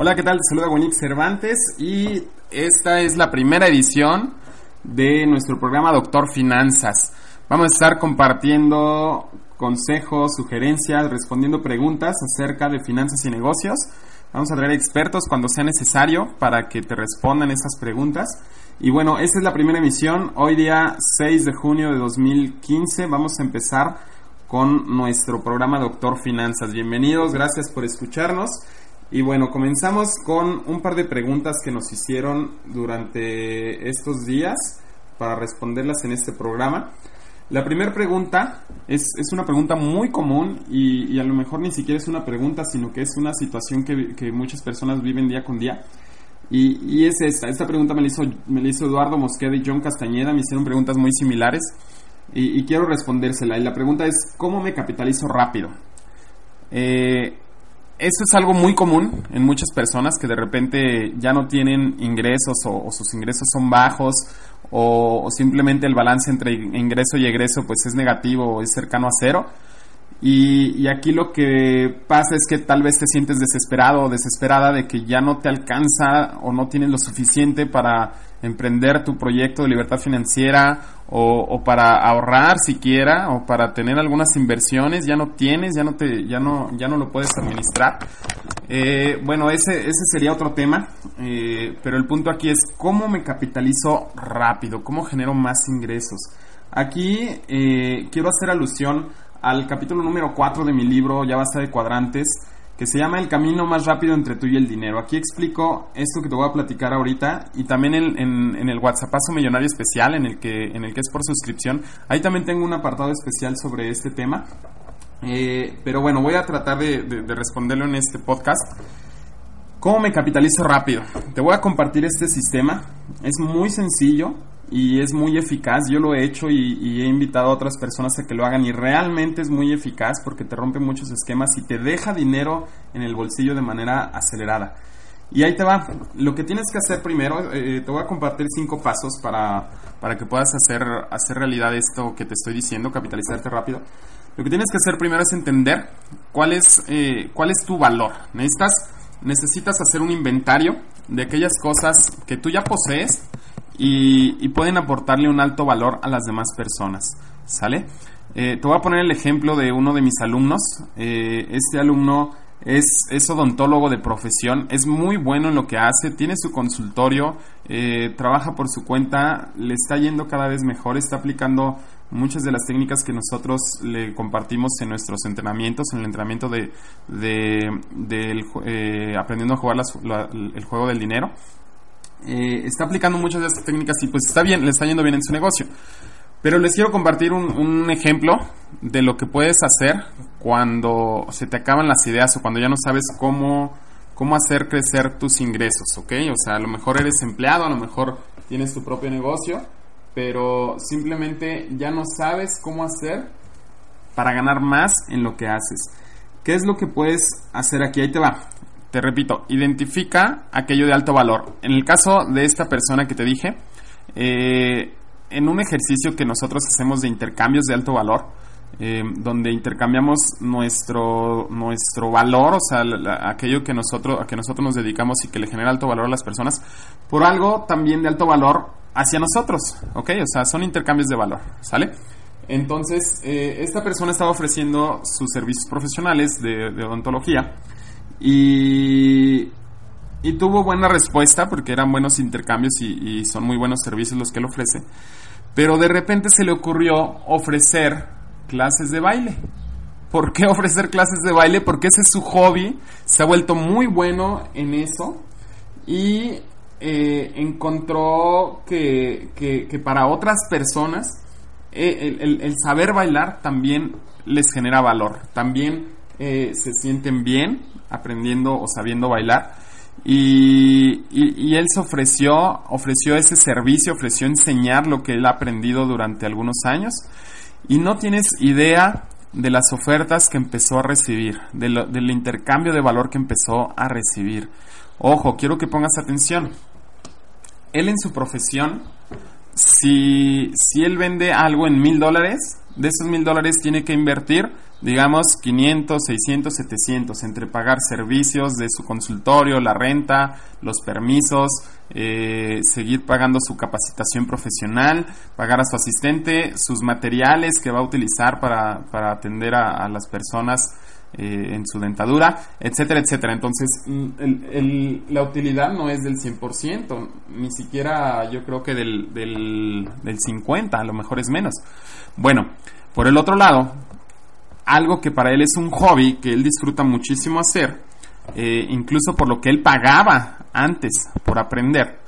Hola, ¿qué tal? Te saluda Wenix Cervantes y esta es la primera edición de nuestro programa Doctor Finanzas. Vamos a estar compartiendo consejos, sugerencias, respondiendo preguntas acerca de finanzas y negocios. Vamos a traer expertos cuando sea necesario para que te respondan esas preguntas. Y bueno, esta es la primera emisión. Hoy día 6 de junio de 2015 vamos a empezar con nuestro programa Doctor Finanzas. Bienvenidos, gracias por escucharnos. Y bueno, comenzamos con un par de preguntas que nos hicieron durante estos días para responderlas en este programa. La primera pregunta es, es, una pregunta muy común y, y, a lo mejor ni siquiera es una pregunta, sino que es una situación que, que muchas personas viven día con día. Y, y, es esta. Esta pregunta me la, hizo, me la hizo Eduardo Mosqueda y John Castañeda. Me hicieron preguntas muy similares y, y quiero respondérsela. Y la pregunta es, ¿cómo me capitalizo rápido? Eh, eso es algo muy común en muchas personas que de repente ya no tienen ingresos o, sus ingresos son bajos o, o, simplemente el balance entre ingreso y egreso pues es negativo o es cercano a cero. Y, aquí lo que pasa es que tal vez te sientes desesperado o desesperada de que ya no te alcanza o no tienes lo suficiente para emprender tu proyecto de libertad financiera o, o, para ahorrar siquiera o para tener algunas inversiones. Ya no tienes ya no te ya no ya no lo puedes administrar. Eh, bueno ese ese sería otro tema. Eh, pero el punto aquí es cómo me capitalizo rápido cómo genero más ingresos. Aquí eh, quiero hacer alusión al capítulo número 4 de mi libro ya basta de cuadrantes que se llama El camino más rápido entre tú y el dinero. Aquí explico esto que te voy a platicar ahorita y también en, en, en el WhatsAppazo Millonario Especial, en el, que, en el que es por suscripción. Ahí también tengo un apartado especial sobre este tema. Eh, pero bueno, voy a tratar de, de, de responderlo en este podcast. ¿Cómo me capitalizo rápido? Te voy a compartir este sistema. Es muy sencillo y es muy eficaz. Yo lo he hecho y, he invitado a otras personas a que lo hagan y realmente es muy eficaz porque te rompe muchos esquemas y te deja dinero en el bolsillo de manera acelerada. Y ahí te va. Lo que tienes que hacer primero, eh, te voy a compartir cinco pasos para, para que puedas hacer, hacer realidad esto que te estoy diciendo, capitalizarte rápido. Lo que tienes que hacer primero es entender cuál es, eh, cuál es tu valor. Necesitas, necesitas hacer un inventario de aquellas cosas que tú ya posees y, pueden aportarle un alto valor a las demás personas. ¿Sale? Eh, te voy a poner el ejemplo de uno de mis alumnos. Eh, este alumno es, es, odontólogo de profesión, es muy bueno en lo que hace, tiene su consultorio, eh, trabaja por su cuenta, le está yendo cada vez mejor, está aplicando muchas de las técnicas que nosotros le compartimos en nuestros entrenamientos, en el entrenamiento de, de, aprendiendo a jugar las, la, el juego del dinero eh, está aplicando muchas de estas técnicas y pues está bien, le está yendo bien en su negocio. Pero les quiero compartir un, ejemplo de lo que puedes hacer cuando se te acaban las ideas o cuando ya no sabes cómo, cómo hacer crecer tus ingresos, ¿ok? O sea, a lo mejor eres empleado, a lo mejor tienes tu propio negocio, pero simplemente ya no sabes cómo hacer para ganar más en lo que haces. ¿Qué es lo que puedes hacer aquí? Ahí te va te repito, identifica aquello de alto valor. En el caso de esta persona que te dije, eh, en un ejercicio que nosotros hacemos de intercambios de alto valor, eh, donde intercambiamos nuestro, nuestro valor, o sea, aquello que nosotros, a que nosotros nos dedicamos y que le genera alto valor a las personas, por algo también de alto valor hacia nosotros, ¿ok? O sea, son intercambios de valor, ¿sale? Entonces, eh, esta persona estaba ofreciendo sus servicios profesionales de, de odontología y, y tuvo buena respuesta porque eran buenos intercambios y, son muy buenos servicios los que él ofrece. Pero de repente se le ocurrió ofrecer clases de baile. ¿Por qué ofrecer clases de baile? Porque ese es su hobby, se ha vuelto muy bueno en eso y eh, encontró que, que, para otras personas eh, el saber bailar también les genera valor, también eh, se sienten bien aprendiendo o sabiendo bailar. Y, y, él se ofreció, ofreció ese servicio, ofreció enseñar lo que él ha aprendido durante algunos años. Y no tienes idea de las ofertas que empezó a recibir, del intercambio de valor que empezó a recibir. Ojo, quiero que pongas atención. Él en su profesión, si, si él vende algo en mil dólares, de esos mil dólares tiene que invertir digamos 500, 600, 700 entre pagar servicios de su consultorio, la renta, los permisos, eh, seguir pagando su capacitación profesional, pagar a su asistente, sus materiales que va a utilizar para, para atender a, las personas eh, en su dentadura, etcétera, etcétera. Entonces, mm, la utilidad no es del 100%, ni siquiera yo creo que del, del, del 50%, a lo mejor es menos. Bueno, por el otro lado, algo que para él es un hobby, que él disfruta muchísimo hacer, eh, incluso por lo que él pagaba antes por aprender,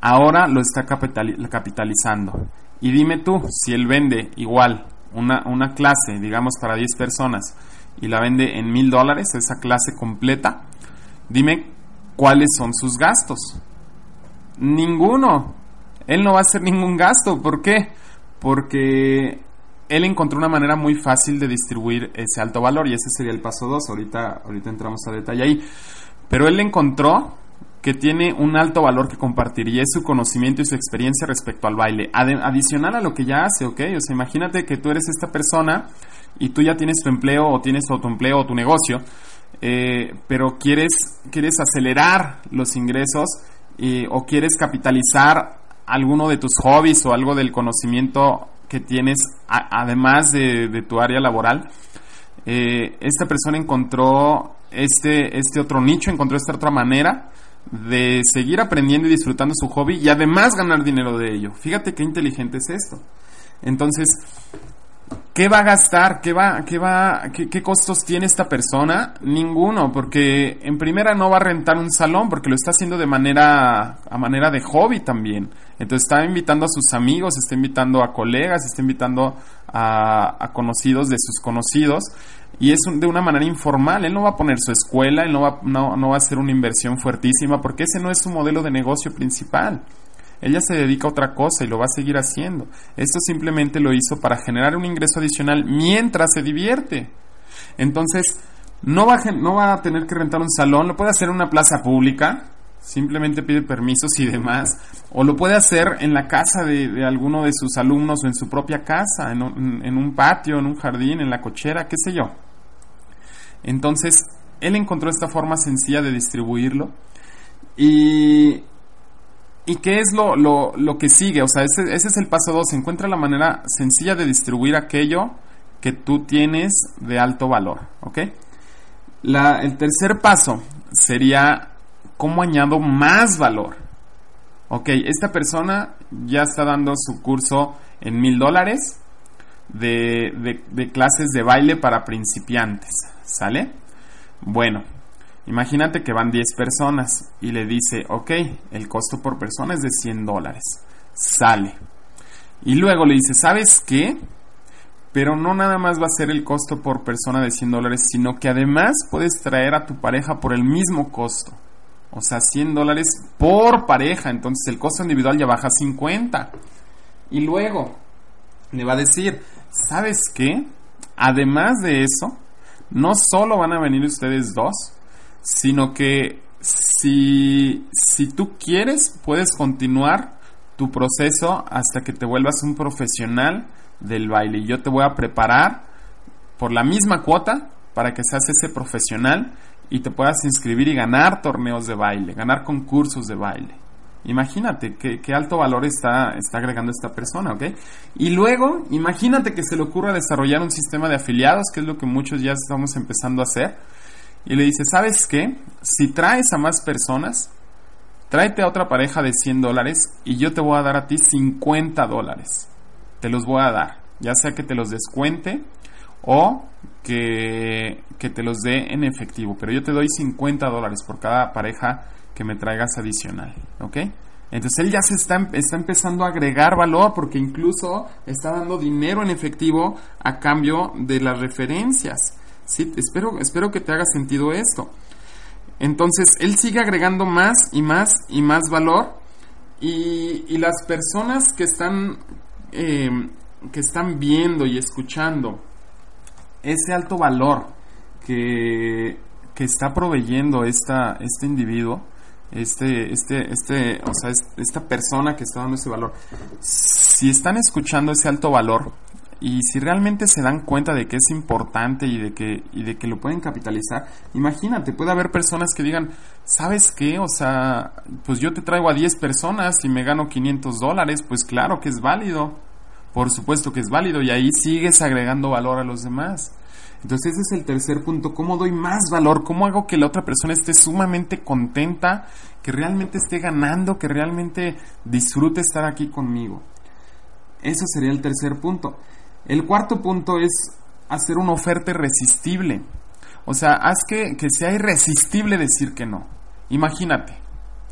ahora lo está capitalizando. Y dime tú, si él vende igual una, una clase, digamos para 10 personas, y la vende en mil dólares, esa clase completa, dime cuáles son sus gastos. Ninguno. Él no va a hacer ningún gasto. ¿Por qué? Porque él encontró una manera muy fácil de distribuir ese alto valor y ese sería el paso 2. Ahorita, ahorita entramos a detalle ahí. Pero él encontró que tiene un alto valor que compartir y es su conocimiento y su experiencia respecto al baile. adicional a lo que ya hace, ¿ok? O sea, imagínate que tú eres esta persona y tú ya tienes tu empleo o tienes tu autoempleo o tu negocio, eh, pero quieres, quieres acelerar los ingresos o quieres capitalizar alguno de tus hobbies o algo del conocimiento que tienes, además de, tu área laboral, eh, esta persona encontró este, este otro nicho, encontró esta otra manera de seguir aprendiendo y disfrutando su hobby y además ganar dinero de ello. Fíjate qué inteligente es esto. Entonces, ¿Qué va a gastar? ¿Qué, va, qué, va, qué, costos tiene esta persona? Ninguno, porque en primera no va a rentar un salón, porque lo está haciendo de manera, a manera de hobby también. Entonces está invitando a sus amigos, está invitando a colegas, está invitando a, conocidos de sus conocidos, y es de una manera informal. Él no va a poner su escuela, él no va, no, no va a hacer una inversión fuertísima, porque ese no es su modelo de negocio principal. Ella se dedica a otra cosa y lo va a seguir haciendo. Esto simplemente lo hizo para generar un ingreso adicional mientras se divierte. Entonces, no va, a, no va a tener que rentar un salón, lo puede hacer en una plaza pública, simplemente pide permisos y demás, o lo puede hacer en la casa de, alguno de sus alumnos o en su propia casa, en un patio, en un jardín, en la cochera, qué sé yo. Entonces, él encontró esta forma sencilla de distribuirlo y ¿Y qué es lo, lo, lo que sigue? O sea, ese, ese es el paso 2. Encuentra la manera sencilla de distribuir aquello que tú tienes de alto valor. La, el tercer paso sería cómo añado más valor. Ok, esta persona ya está dando su curso en mil dólares de, clases de baile para principiantes. ¿Sale? Bueno, Imagínate que van 10 personas y le dice, ok, el costo por persona es de 100 dólares. Sale. Y luego le dice, ¿sabes qué? Pero no nada más va a ser el costo por persona de 100 dólares, sino que además puedes traer a tu pareja por el mismo costo. O sea, 100 dólares por pareja. Entonces el costo individual ya baja a 50. Y luego le va a decir, ¿sabes qué? Además de eso, no solo van a venir ustedes dos, sino que si, si tú quieres, puedes continuar tu proceso hasta que te vuelvas un profesional del baile. Yo te voy a preparar por la misma cuota para que seas ese profesional y te puedas inscribir y ganar torneos de baile, ganar concursos de baile. Imagínate qué, qué alto valor está, está agregando esta persona, ¿ok? Y luego, imagínate que se le ocurra desarrollar un sistema de afiliados, que es lo que muchos ya estamos empezando a hacer y le dice, ¿sabes qué? Si traes a más personas, tráete a otra pareja de 100 dólares y yo te voy a dar a ti 50 dólares. Te los voy a dar. Ya sea que te los descuente o que, que te los dé en efectivo. Pero yo te doy 50 dólares por cada pareja que me traigas adicional. ¿Ok? Entonces él ya se está, está, empezando a agregar valor porque incluso está dando dinero en efectivo a cambio de las referencias. Sí, espero, espero que te haga sentido esto. Entonces, él sigue agregando más y más y más valor. Y, las personas que están, eh, que están viendo y escuchando ese alto valor que, que está proveyendo esta, este individuo, este, este, este, o sea, esta persona que está dando ese valor, si están escuchando ese alto valor y si realmente se dan cuenta de que es importante y de que, y de que lo pueden capitalizar, imagínate, puede haber personas que digan, ¿sabes qué? O sea, pues yo te traigo a 10 personas y me gano 500 dólares, pues claro que es válido, por supuesto que es válido y ahí sigues agregando valor a los demás. Entonces ese es el tercer punto, ¿cómo doy más valor? ¿Cómo hago que la otra persona esté sumamente contenta, que realmente esté ganando, que realmente disfrute estar aquí conmigo? Eso sería el tercer punto. El cuarto punto es hacer una oferta irresistible. O sea, haz que, que sea irresistible decir que no. Imagínate,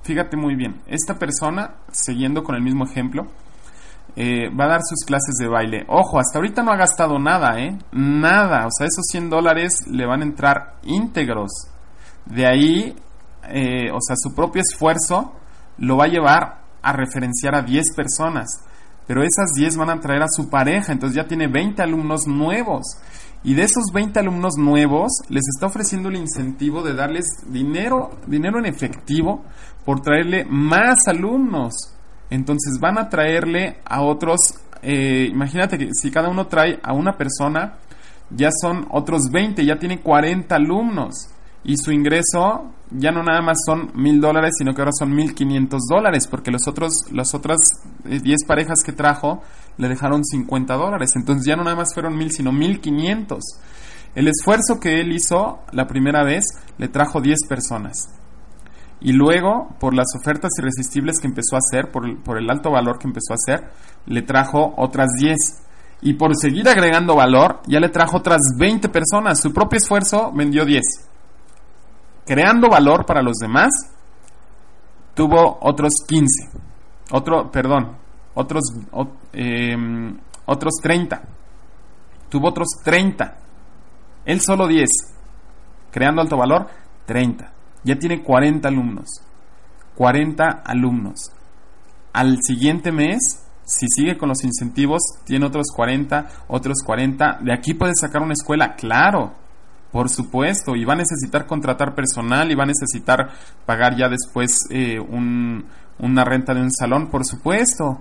fíjate muy bien, esta persona, siguiendo con el mismo ejemplo, eh, va a dar sus clases de baile. Ojo, hasta ahorita no ha gastado nada, ¿eh? Nada. O sea, esos 100 dólares le van a entrar íntegros. De ahí, eh, o sea, su propio esfuerzo lo va a llevar a referenciar a 10 personas. Pero esas 10 van a traer a su pareja, entonces ya tiene 20 alumnos nuevos. Y de esos 20 alumnos nuevos, les está ofreciendo el incentivo de darles dinero, dinero en efectivo por traerle más alumnos. Entonces van a traerle a otros, eh, imagínate que si cada uno trae a una persona, ya son otros 20, ya tiene 40 alumnos. Y su ingreso ya no nada más son mil dólares, sino que ahora son mil quinientos dólares, porque los otros, las otras 10 eh, parejas que trajo le dejaron 50 dólares. Entonces ya no nada más fueron mil, sino mil quinientos. El esfuerzo que él hizo la primera vez le trajo 10 personas. Y luego, por las ofertas irresistibles que empezó a hacer, por, el alto valor que empezó a hacer, le trajo otras 10. Y por seguir agregando valor, ya le trajo otras 20 personas. Su propio esfuerzo vendió 10. Creando valor para los demás, tuvo otros 15. Otro, perdón, otros, em, otros 30. Tuvo otros 30. Él solo 10. Creando alto valor, 30. Ya tiene 40 alumnos. 40 alumnos. Al siguiente mes, si sigue con los incentivos, tiene otros 40, otros 40. De aquí puede sacar una escuela, claro, por supuesto, y va a necesitar contratar personal y va a necesitar pagar ya después eh, una renta de un salón, por supuesto.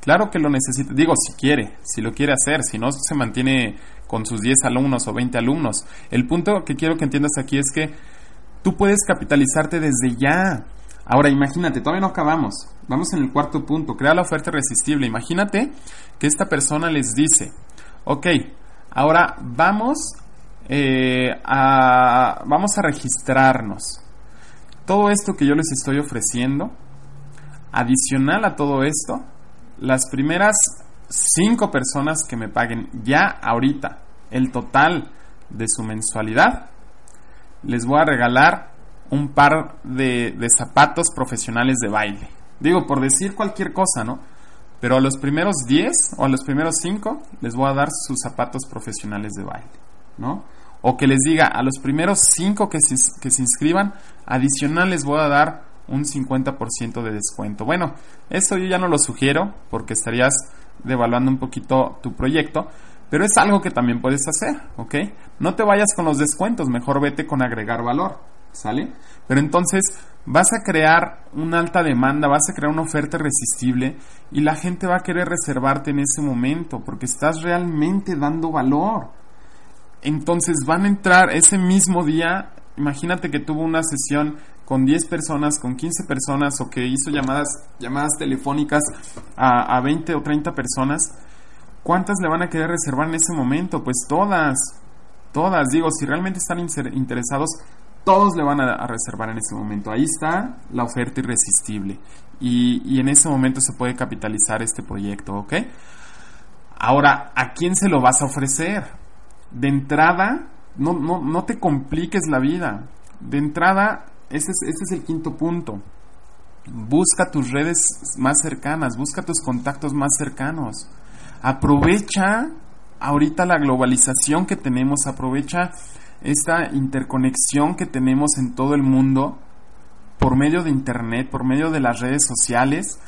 Claro que lo necesita, digo, si quiere, si lo quiere hacer, si no se mantiene con sus 10 alumnos o 20 alumnos. El punto que quiero que entiendas aquí es que Tú puedes capitalizarte desde ya. Ahora imagínate, todavía no acabamos. Vamos en el cuarto punto, crea la oferta irresistible. Imagínate que esta persona les dice, ok, ahora vamos, eh, a, vamos a registrarnos. Todo esto que yo les estoy ofreciendo, adicional a todo esto, las primeras cinco personas que me paguen ya ahorita el total de su mensualidad, les voy a regalar un par de, zapatos profesionales de baile. Digo, por decir cualquier cosa, ¿no? Pero a los primeros 10 o a los primeros 5 les voy a dar sus zapatos profesionales de baile, ¿no? O que les diga, a los primeros 5 que se, que se inscriban, adicional les voy a dar un 50% de descuento. Bueno, eso yo ya no lo sugiero porque estarías devaluando un poquito tu proyecto, pero es algo que también puedes hacer, ¿ok? No te vayas con los descuentos, mejor vete con agregar valor, ¿sale? Pero entonces vas a crear una alta demanda, vas a crear una oferta irresistible y la gente va a querer reservarte en ese momento porque estás realmente dando valor. Entonces van a entrar ese mismo día, imagínate que tuvo una sesión con 10 personas, con 15 personas o que hizo llamadas, llamadas telefónicas a, a 20 o 30 personas ¿Cuántas le van a querer reservar en ese momento? Pues todas, todas. Digo, si realmente están interesados, todos le van a, reservar en ese momento. Ahí está la oferta irresistible. Y, en ese momento se puede capitalizar este proyecto, ¿ok? Ahora, ¿a quién se lo vas a ofrecer? De entrada, no, no, no te compliques la vida. De entrada, ese es, ese es el quinto punto. Busca tus redes más cercanas, busca tus contactos más cercanos aprovecha ahorita la globalización que tenemos, aprovecha esta interconexión que tenemos en todo el mundo por medio de Internet, por medio de las redes sociales,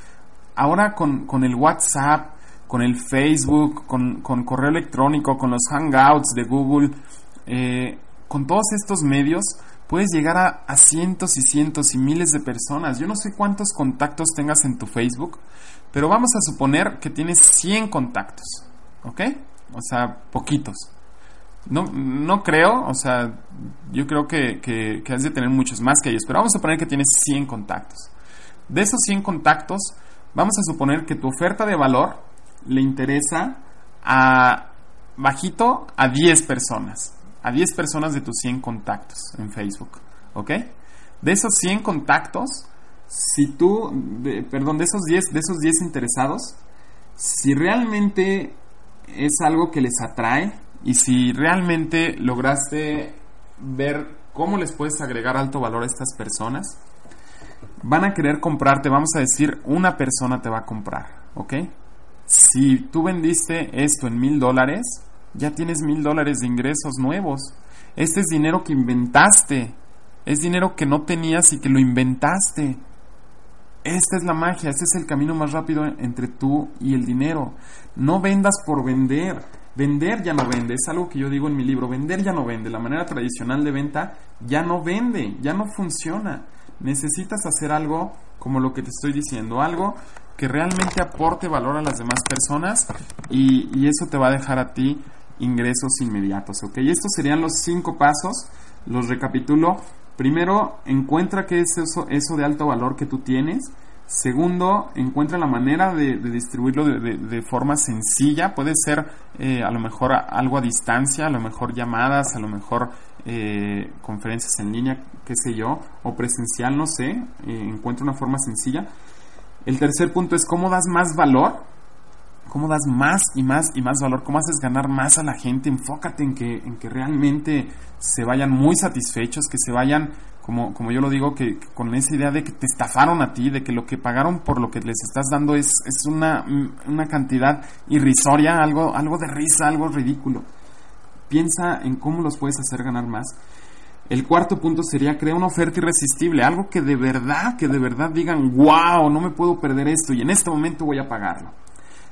ahora con, el WhatsApp, con el Facebook, con, correo electrónico, con los Hangouts de Google, eh, con todos estos medios, puedes llegar a, a, cientos y cientos y miles de personas. Yo no sé cuántos contactos tengas en tu Facebook, pero vamos a suponer que tienes 100 contactos, ¿ok? O sea, poquitos. No, no creo, o sea, yo creo que, que, has de tener muchos más que ellos, pero vamos a suponer que tienes 100 contactos. De esos 100 contactos, vamos a suponer que tu oferta de valor le interesa a bajito a 10 personas a 10 personas de tus 100 contactos en Facebook, ¿ok? De esos 100 contactos, si tú, perdón, de esos 10, de esos 10 interesados, si realmente es algo que les atrae y si realmente lograste ver cómo les puedes agregar alto valor a estas personas, van a querer comprarte, vamos a decir, una persona te va a comprar, ¿ok? Si tú vendiste esto en mil dólares, ya tienes mil dólares de ingresos nuevos. Este es dinero que inventaste. Es dinero que no tenías y que lo inventaste. Esta es la magia, este es el camino más rápido entre tú y el dinero. No vendas por vender. Vender ya no vende, es algo que yo digo en mi libro, vender ya no vende, la manera tradicional de venta ya no vende, ya no funciona. Necesitas hacer algo como lo que te estoy diciendo, algo que realmente aporte valor a las demás personas y, y eso te va a dejar a ti ingresos inmediatos. ¿ok? Estos serían los cinco pasos, los recapitulo. Primero, encuentra qué es eso, eso de alto valor que tú tienes. Segundo, encuentra la manera de, distribuirlo de, forma sencilla. Puede ser eh, a lo mejor algo a distancia, a lo mejor llamadas, a lo mejor eh, conferencias en línea, qué sé yo, o presencial, no sé. Eh, encuentra una forma sencilla. El tercer punto es cómo das más valor cómo das más y más y más valor, cómo haces ganar más a la gente, enfócate en que, en que realmente se vayan muy satisfechos, que se vayan, como, como yo lo digo, que, con esa idea de que te estafaron a ti, de que lo que pagaron por lo que les estás dando es, es una, una cantidad irrisoria, algo, algo de risa, algo ridículo. Piensa en cómo los puedes hacer ganar más. El cuarto punto sería crear una oferta irresistible, algo que de verdad, que de verdad digan, wow, no me puedo perder esto y en este momento voy a pagarlo.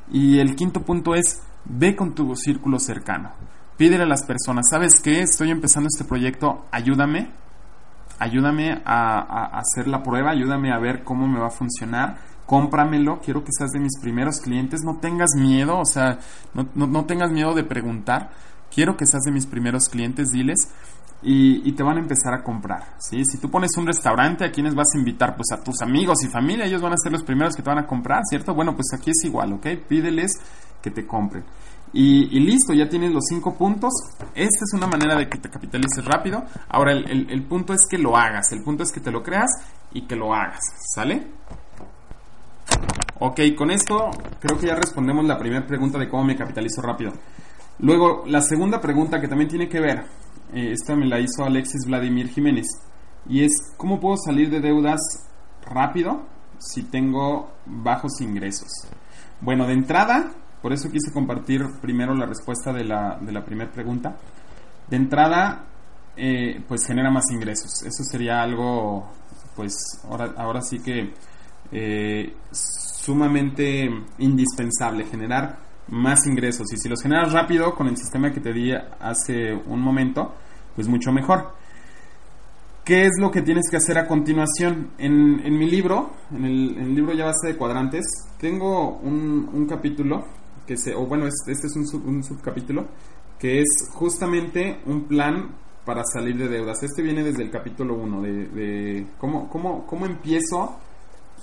Y el quinto punto es, ve con tu círculo cercano. Pídele a las personas, ¿sabes qué? Estoy empezando este proyecto, ayúdame. Ayúdame a, hacer la prueba, ayúdame a ver cómo me va a funcionar. Cómpramelo, quiero que seas de mis primeros clientes. No tengas miedo, o sea, no, no tengas miedo de preguntar. Quiero que seas de mis primeros clientes, diles y, te van a empezar a comprar. ¿sí? Si tú pones un restaurante, ¿a quienes vas a invitar? Pues a tus amigos y familia, ellos van a ser los primeros que te van a comprar, ¿cierto? Bueno, pues aquí es igual, ¿ok? Pídeles que te compren. Y, listo, ya tienes los cinco puntos. Esta es una manera de que te capitalices rápido. Ahora, el, el punto es que lo hagas, el punto es que te lo creas y que lo hagas, ¿sale? Ok, con esto creo que ya respondemos la primera pregunta de cómo me capitalizo rápido. Luego, la segunda pregunta que también tiene que ver eh, esta me la hizo Alexis Vladimir Jiménez. Y es, ¿cómo puedo salir de deudas rápido si tengo bajos ingresos? Bueno, de entrada, por eso quise compartir primero la respuesta de la, de la primera pregunta. De entrada, eh, pues genera más ingresos. Eso sería algo, pues ahora, ahora sí que eh, sumamente indispensable, generar más ingresos. Y si los generas rápido con el sistema que te di hace un momento, pues mucho mejor. ¿Qué es lo que tienes que hacer a continuación? En, en mi libro, en el, libro ya base de cuadrantes, tengo un, capítulo, que se, o bueno, este, es un, subcapítulo, que es justamente un plan para salir de deudas. Este viene desde el capítulo 1, de, cómo, cómo, cómo empiezo,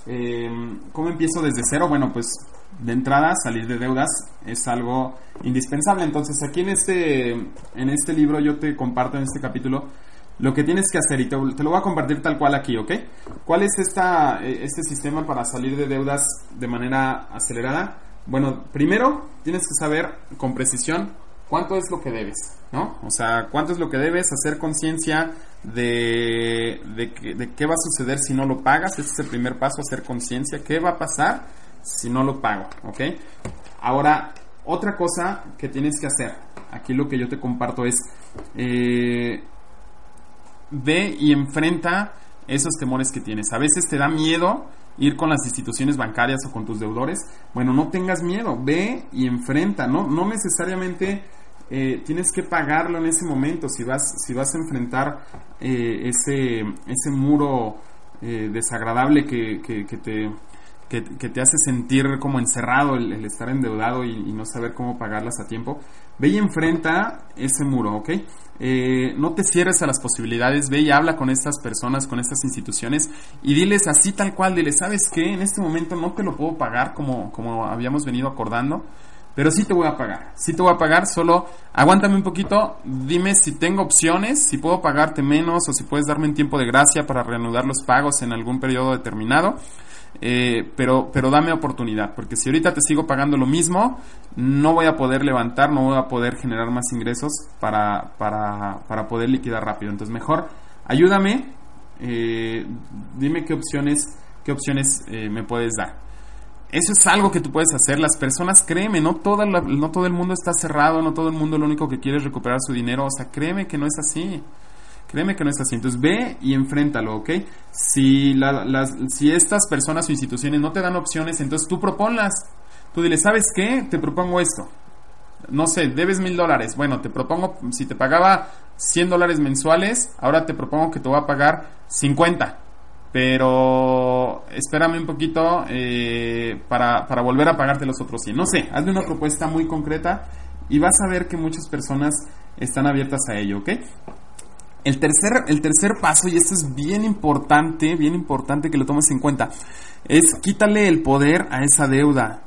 eh, cómo empiezo desde cero. Bueno, pues de entrada, salir de deudas es algo indispensable. Entonces, aquí en este, en este libro yo te comparto en este capítulo lo que tienes que hacer y te, lo voy a compartir tal cual aquí, ¿ok? ¿Cuál es esta, eh, este sistema para salir de deudas de manera acelerada? Bueno, primero tienes que saber con precisión cuánto es lo que debes, ¿no? O sea, cuánto es lo que debes, hacer conciencia de, de, de qué va a suceder si no lo pagas. Este es el primer paso, hacer conciencia, qué va a pasar si no lo pago, ¿ok? Ahora, otra cosa que tienes que hacer, aquí lo que yo te comparto es, eh, ve y enfrenta esos temores que tienes. A veces te da miedo ir con las instituciones bancarias o con tus deudores. Bueno, no tengas miedo, ve y enfrenta, no, no necesariamente eh, tienes que pagarlo en ese momento si vas, si vas a enfrentar eh, ese, ese muro desagradable que, que, te, que, te hace sentir como encerrado el, estar endeudado y, no saber cómo pagarlas a tiempo. Ve y enfrenta ese muro, ¿ok? no te cierres a las posibilidades, ve y habla con estas personas, con estas instituciones y diles así tal cual, diles, ¿sabes qué? En este momento no te lo puedo pagar como, como habíamos venido acordando pero sí te voy a pagar. Sí te voy a pagar, solo aguántame un poquito, dime si tengo opciones, si puedo pagarte menos o si puedes darme un tiempo de gracia para reanudar los pagos en algún periodo determinado. Eh, pero, pero dame oportunidad, porque si ahorita te sigo pagando lo mismo, no voy a poder levantar, no voy a poder generar más ingresos para, para, para poder liquidar rápido. Entonces mejor ayúdame, eh, dime qué opciones, qué opciones eh, me puedes dar. Eso es algo que tú puedes hacer. Las personas, créeme, no, toda no todo el mundo está cerrado, no todo el mundo lo único que quiere es recuperar su dinero. O sea, créeme que no es así. Créeme que no es así. Entonces ve y enfréntalo, ¿ok? Si, las, si estas personas o instituciones no te dan opciones, entonces tú proponlas. Tú dile, ¿sabes qué? Te propongo esto. No sé, debes mil dólares. Bueno, te propongo, si te pagaba 100 dólares mensuales, ahora te propongo que te voy a pagar 50 pero espérame un poquito eh, para, para, volver a pagarte los otros 100. No sé, hazle una propuesta muy concreta y vas a ver que muchas personas están abiertas a ello, ¿ok? El tercer, el tercer paso, y esto es bien importante, bien importante que lo tomes en cuenta, es quítale el poder a esa deuda.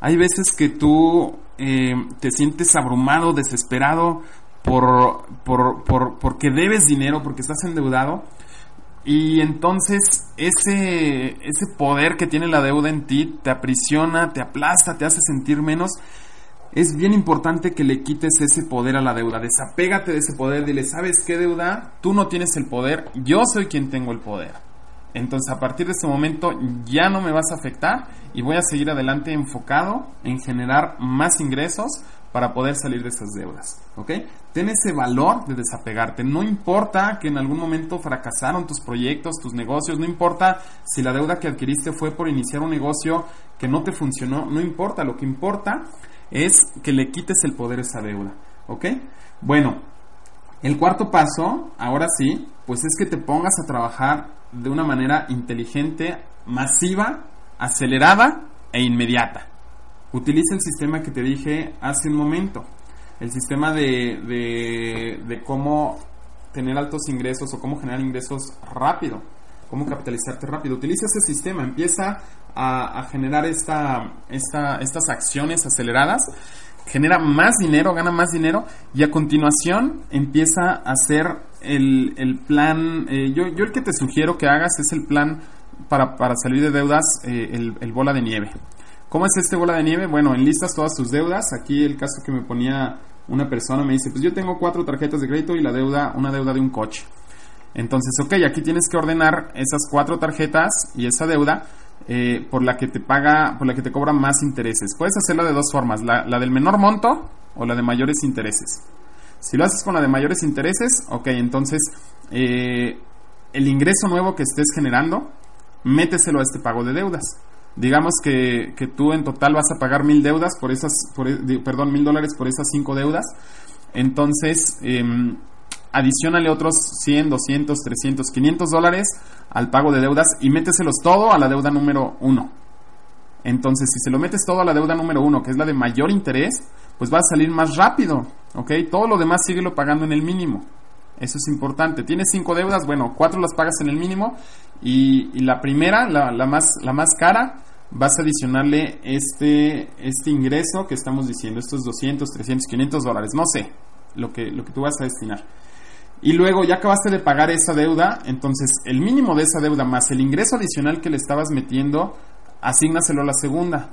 Hay veces que tú eh, te sientes abrumado, desesperado por, por, por, porque debes dinero, porque estás endeudado y entonces ese, ese poder que tiene la deuda en ti te aprisiona, te aplasta, te hace sentir menos. Es bien importante que le quites ese poder a la deuda. Desapégate de ese poder. Dile, ¿sabes qué deuda? Tú no tienes el poder, yo soy quien tengo el poder. Entonces a partir de ese momento ya no me vas a afectar y voy a seguir adelante enfocado en generar más ingresos para poder salir de esas deudas. ¿Ok? Ten ese valor de desapegarte. No importa que en algún momento fracasaron tus proyectos, tus negocios, no importa si la deuda que adquiriste fue por iniciar un negocio que no te funcionó, no importa. Lo que importa es que le quites el poder a esa deuda. ¿Ok? Bueno, el cuarto paso, ahora sí, pues es que te pongas a trabajar de una manera inteligente, masiva, acelerada e inmediata. Utiliza el sistema que te dije hace un momento. El sistema de, de, cómo tener altos ingresos o cómo generar ingresos rápido. Cómo capitalizarte rápido. Utiliza ese sistema. Empieza a, generar esta, esta, estas acciones aceleradas. Genera más dinero, gana más dinero. Y a continuación empieza a hacer el, el plan. Eh, yo, yo el que te sugiero que hagas es el plan para, para salir de deudas, eh, el, el bola de nieve. ¿Cómo es este bola de nieve? Bueno, enlistas todas tus deudas. Aquí el caso que me ponía una persona me dice, pues yo tengo cuatro tarjetas de crédito y la deuda, una deuda de un coche. Entonces, ok, aquí tienes que ordenar esas cuatro tarjetas y esa deuda eh, por la que te paga, por la que te cobran más intereses. Puedes hacerla de dos formas, la, del menor monto o la de mayores intereses. Si lo haces con la de mayores intereses, ok, entonces eh, el ingreso nuevo que estés generando, méteselo a este pago de deudas digamos que, que, tú en total vas a pagar mil deudas por esas, por, e, perdón, mil dólares por esas cinco deudas, entonces eh, adicionale otros 100, 200, 300, 500 dólares al pago de deudas y méteselos todo a la deuda número uno. Entonces, si se lo metes todo a la deuda número uno, que es la de mayor interés, pues va a salir más rápido, ¿ok? Todo lo demás síguelo pagando en el mínimo. Eso es importante. Tienes cinco deudas, bueno, cuatro las pagas en el mínimo y, la primera, la, la, más, la más cara, vas a adicionarle este, este ingreso que estamos diciendo, estos 200, 300, 500 dólares, no sé, lo que, lo que tú vas a destinar. Y luego ya acabaste de pagar esa deuda, entonces el mínimo de esa deuda más el ingreso adicional que le estabas metiendo, asígnaselo a la segunda.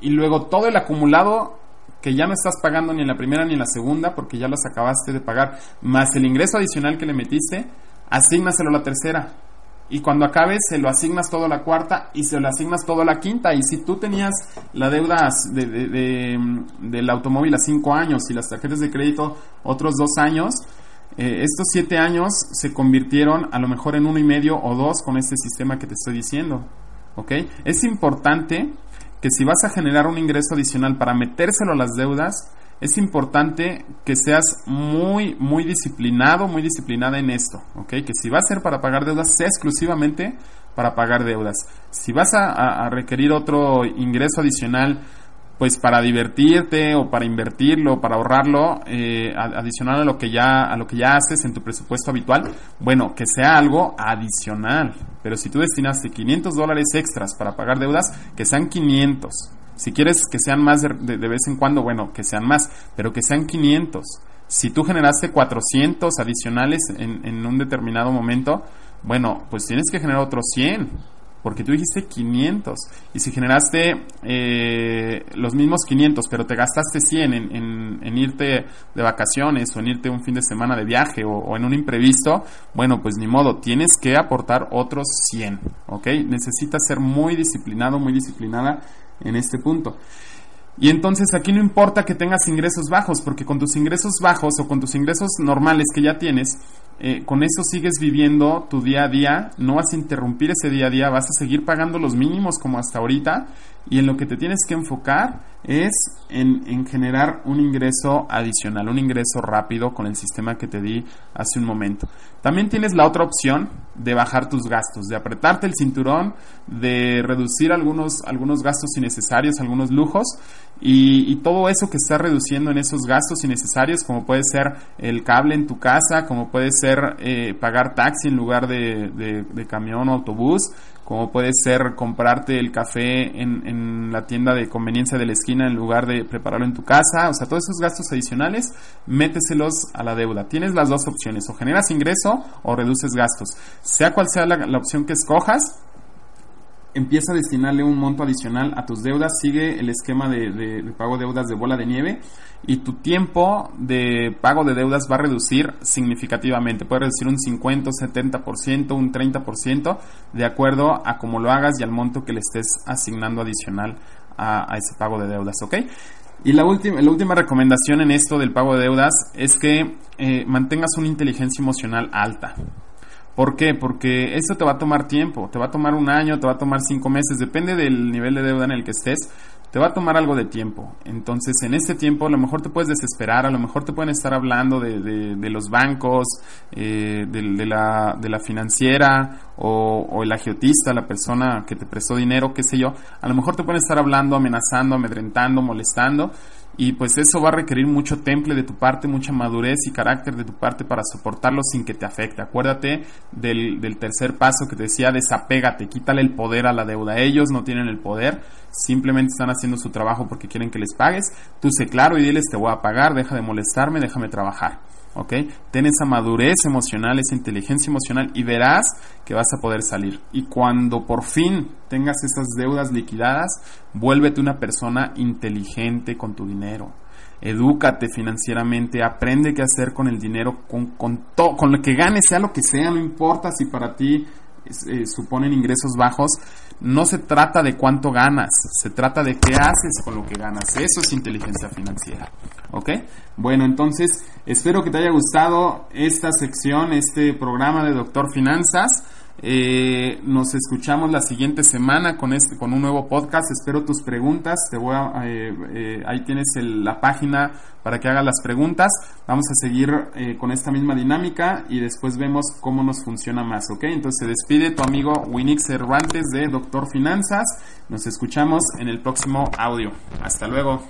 Y luego todo el acumulado que ya no estás pagando ni en la primera ni en la segunda porque ya las acabaste de pagar, más el ingreso adicional que le metiste, asígnaselo a la tercera. Y cuando acabes, se lo asignas todo a la cuarta y se lo asignas todo a la quinta. Y si tú tenías la deuda de, del automóvil a cinco años y las tarjetas de crédito otros dos años, eh, estos siete años se convirtieron a lo mejor en uno y medio o dos con este sistema que te estoy diciendo. ¿Ok? Es importante que si vas a generar un ingreso adicional para metérselo a las deudas, es importante que seas muy, muy disciplinado, muy disciplinada en esto, ¿ok? Que si va a ser para pagar deudas, sea exclusivamente para pagar deudas. Si vas a, a requerir otro ingreso adicional pues para divertirte o para invertirlo, para ahorrarlo, eh, adicional a lo que ya a lo que ya haces en tu presupuesto habitual, bueno, que sea algo adicional. Pero si tú destinaste 500 dólares extras para pagar deudas, que sean 500. Si quieres que sean más de, vez en cuando, bueno, que sean más, pero que sean 500. Si tú generaste 400 adicionales en, en un determinado momento, bueno, pues tienes que generar otros 100 porque tú dijiste 500 y si generaste eh, los mismos 500 pero te gastaste 100 en, irte de vacaciones o en irte un fin de semana de viaje o, en un imprevisto, bueno pues ni modo, tienes que aportar otros 100, ¿ok? Necesitas ser muy disciplinado, muy disciplinada en este punto. Y entonces aquí no importa que tengas ingresos bajos, porque con tus ingresos bajos o con tus ingresos normales que ya tienes, eh, con eso sigues viviendo tu día a día, no vas a interrumpir ese día a día, vas a seguir pagando los mínimos como hasta ahorita y en lo que te tienes que enfocar es en, generar un ingreso adicional, un ingreso rápido con el sistema que te di hace un momento. También tienes la otra opción de bajar tus gastos, de apretarte el cinturón, de reducir algunos, algunos gastos innecesarios, algunos lujos y, todo eso que está reduciendo en esos gastos innecesarios, como puede ser el cable en tu casa, como puede ser eh, pagar taxi en lugar de, camión o autobús, como puede ser comprarte el café en, la tienda de conveniencia de la esquina en lugar de prepararlo en tu casa, o sea, todos esos gastos adicionales, méteselos a la deuda. Tienes las dos opciones, o generas ingreso o reduces gastos. Sea cual sea la opción que escojas, empieza a destinarle un monto adicional a tus deudas, sigue el esquema de, pago de deudas de bola de nieve y tu tiempo de pago de deudas va a reducir significativamente, puede reducir un 50, 70%, un 30% de acuerdo a cómo lo hagas y al monto que le estés asignando adicional a, ese pago de deudas, ¿ok? Y la última, la última recomendación en esto del pago de deudas es que eh, mantengas una inteligencia emocional alta. ¿Por qué? Porque esto te va a tomar tiempo, te va a tomar un año, te va a tomar cinco meses, depende del nivel de deuda en el que estés, te va a tomar algo de tiempo. Entonces, en este tiempo a lo mejor te puedes desesperar, a lo mejor te pueden estar hablando de, de, los bancos, eh, de, la, de la financiera o, o el agiotista, la persona que te prestó dinero, qué sé yo. A lo mejor te pueden estar hablando, amenazando, amedrentando, molestando y pues eso va a requerir mucho temple de tu parte, mucha madurez y carácter de tu parte para soportarlo sin que te afecte. Acuérdate del, del, tercer paso que te decía, desapégate, quítale el poder a la deuda. Ellos no tienen el poder, simplemente están haciendo su trabajo porque quieren que les pagues. Tú sé claro y diles te voy a pagar, deja de molestarme, déjame trabajar. ¿Ok? Ten esa madurez emocional, esa inteligencia emocional y verás que vas a poder salir. Y cuando por fin tengas esas deudas liquidadas, vuélvete una persona inteligente con tu dinero. Edúcate financieramente, aprende qué hacer con el dinero, con, con, con lo que ganes, sea lo que sea, no importa si para ti eh, suponen ingresos bajos, no se trata de cuánto ganas, se trata de qué haces con lo que ganas. Eso es inteligencia financiera. ¿Ok? Bueno, entonces espero que te haya gustado esta sección, este programa de Doctor Finanzas. Eh, nos escuchamos la siguiente semana con este, con un nuevo podcast. Espero tus preguntas. Te voy a, eh, eh, ahí tienes la página para que hagas las preguntas. Vamos a seguir con esta misma dinámica y después vemos cómo nos funciona más, ¿ok? Entonces se despide tu amigo Winix Cervantes de Doctor Finanzas. Nos escuchamos en el próximo audio. Hasta luego.